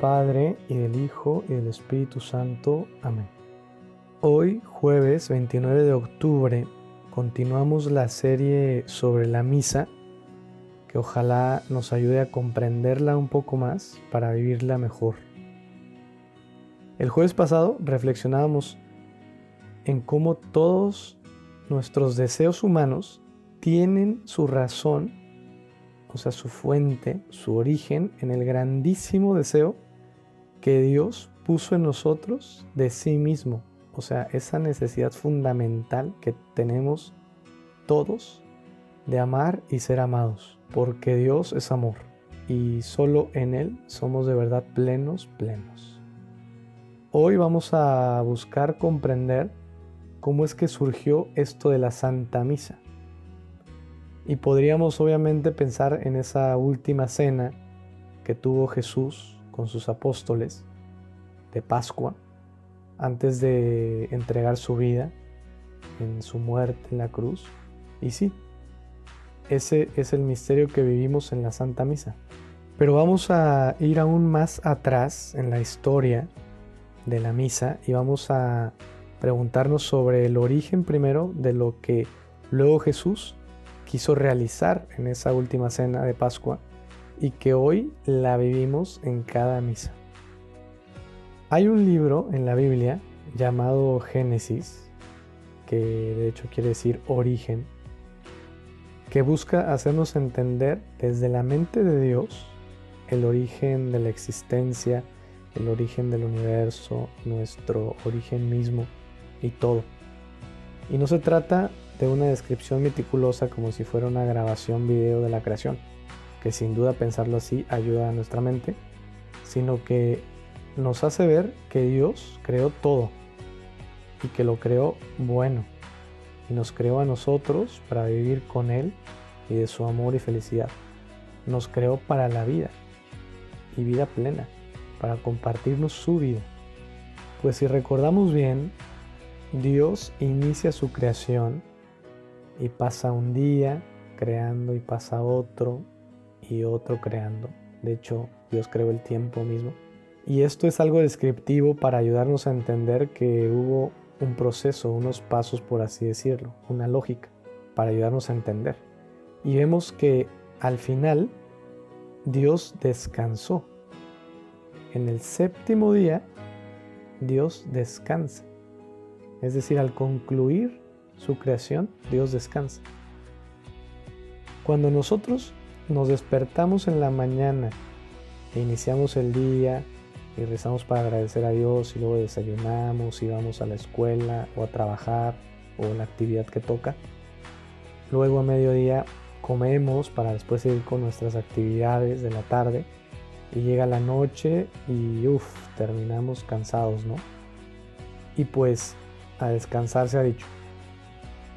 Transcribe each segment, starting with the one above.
Padre, y del Hijo, y del Espíritu Santo. Amén. Hoy, jueves 29 de octubre, continuamos la serie sobre la misa, que ojalá nos ayude a comprenderla un poco más para vivirla mejor. El jueves pasado reflexionábamos en cómo todos nuestros deseos humanos tienen su razón, o sea, su fuente, su origen en el grandísimo deseo que Dios puso en nosotros de sí mismo. O sea, esa necesidad fundamental que tenemos todos de amar y ser amados, porque Dios es amor y solo en Él somos de verdad plenos, plenos. Hoy vamos a buscar comprender cómo es que surgió esto de la Santa Misa. Y podríamos obviamente pensar en esa última cena que tuvo Jesús con sus apóstoles de Pascua, antes de entregar su vida en su muerte en la cruz. Y sí, ese es el misterio que vivimos en la Santa Misa. Pero vamos a ir aún más atrás en la historia de la misa y vamos a preguntarnos sobre el origen primero de lo que luego Jesús quiso realizar en esa última cena de Pascua y que hoy la vivimos en cada misa. Hay un libro en la Biblia llamado Génesis, que de hecho quiere decir origen, que busca hacernos entender desde la mente de Dios el origen de la existencia, el origen del universo, nuestro origen mismo y todo. Y no se trata de una descripción meticulosa como si fuera una grabación video de la creación, que sin duda pensarlo así ayuda a nuestra mente, sino que nos hace ver que Dios creó todo y que lo creó bueno y nos creó a nosotros para vivir con Él y de su amor y felicidad. Nos creó para la vida y vida plena, para compartirnos su vida. Pues si recordamos bien, Dios inicia su creación y pasa un día creando y pasa otro y otro creando. De hecho, Dios creó el tiempo mismo. Y esto es algo descriptivo para ayudarnos a entender que hubo un proceso, unos pasos por así decirlo, una lógica, para ayudarnos a entender. Y vemos que al final Dios descansó. En el séptimo día Dios descansa. Es decir, al concluir su creación, Dios descansa. Cuando nosotros nos despertamos en la mañana e iniciamos el día y rezamos para agradecer a Dios y luego desayunamos y vamos a la escuela o a trabajar o la actividad que toca. Luego a mediodía comemos para después seguir con nuestras actividades de la tarde y llega la noche y uff, terminamos cansados, ¿no? Y pues a descansar se ha dicho.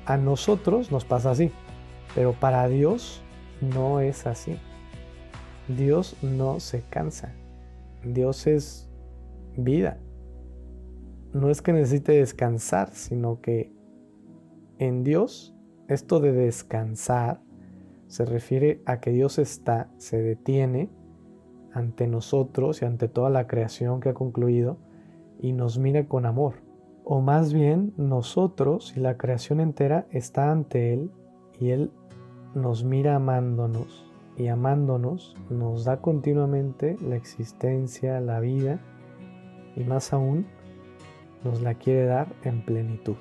A nosotros nos pasa así, pero para Dios no es así. Dios no se cansa. Dios es vida. No es que necesite descansar, sino que en Dios esto de descansar se refiere a que Dios está, se detiene ante nosotros y ante toda la creación que ha concluido y nos mira con amor o más bien nosotros y la creación entera está ante Él y Él nos mira amándonos y amándonos nos da continuamente la existencia, la vida y más aún nos la quiere dar en plenitud.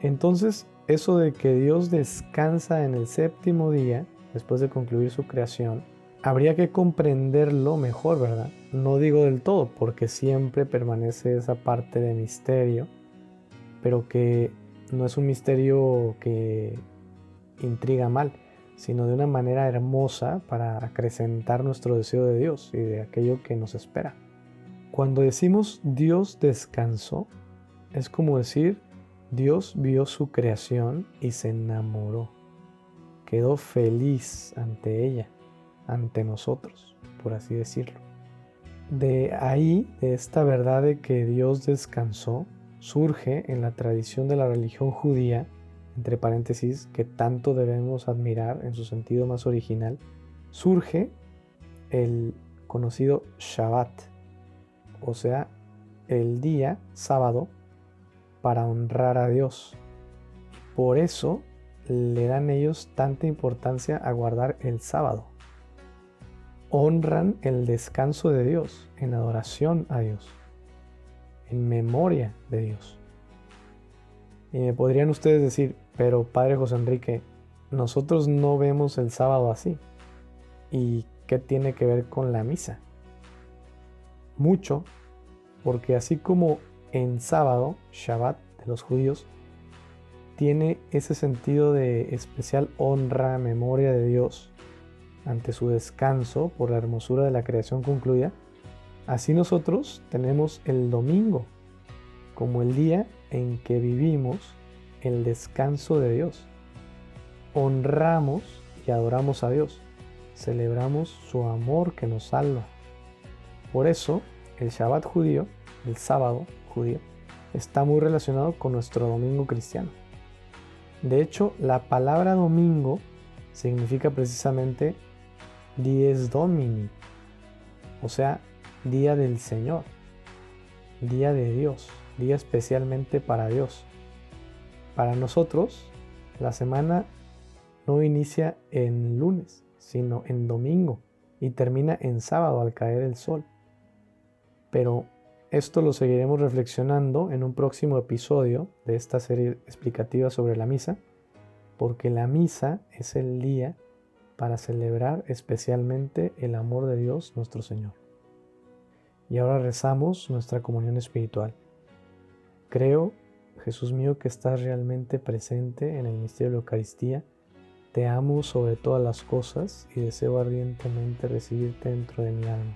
Entonces, eso de que Dios descansa en el séptimo día, después de concluir su creación, habría que comprenderlo mejor, ¿verdad? No digo del todo, porque siempre permanece esa parte de misterio pero que no es un misterio que intriga mal, sino de una manera hermosa para acrecentar nuestro deseo de Dios y de aquello que nos espera. Cuando decimos Dios descansó, es como decir Dios vio su creación y se enamoró. Quedó feliz ante ella, ante nosotros, por así decirlo. De ahí, de esta verdad de que Dios descansó, surge en la tradición de la religión judía, entre paréntesis, que tanto debemos admirar en su sentido más original, surge el conocido Shabbat, o sea, el día sábado, para honrar a Dios. Por eso le dan ellos tanta importancia a guardar el sábado. Honran el descanso de Dios en adoración a Dios, en memoria de Dios. Y me podrían ustedes decir, pero Padre José Enrique, nosotros no vemos el sábado así. ¿Y qué tiene que ver con la misa? Mucho, porque así como en sábado, Shabbat de los judíos, tiene ese sentido de especial honra, memoria de Dios ante su descanso por la hermosura de la creación concluida, así nosotros tenemos el domingo como el día en que vivimos el descanso de Dios. Honramos y adoramos a Dios, celebramos su amor que nos salva. Por eso, el Shabbat judío, el sábado judío, está muy relacionado con nuestro domingo cristiano. De hecho, la palabra domingo significa precisamente dies domini, o sea, día del Señor, día de Dios, día especialmente para Dios. Para nosotros, la semana no inicia en lunes, sino en domingo y termina en sábado al caer el sol. Pero esto lo seguiremos reflexionando en un próximo episodio de esta serie explicativa sobre la misa, porque la misa es el día para celebrar especialmente el amor de Dios nuestro Señor. Y ahora rezamos nuestra comunión espiritual. Creo, Jesús mío, que estás realmente presente en el misterio de la Eucaristía. Te amo sobre todas las cosas y deseo ardientemente recibirte dentro de mi alma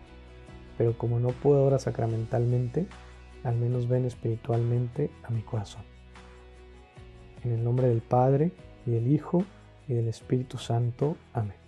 pero como no puedo ahora sacramentalmente, al menos ven espiritualmente a mi corazón. En el nombre del Padre, y del Hijo, y del Espíritu Santo. Amén.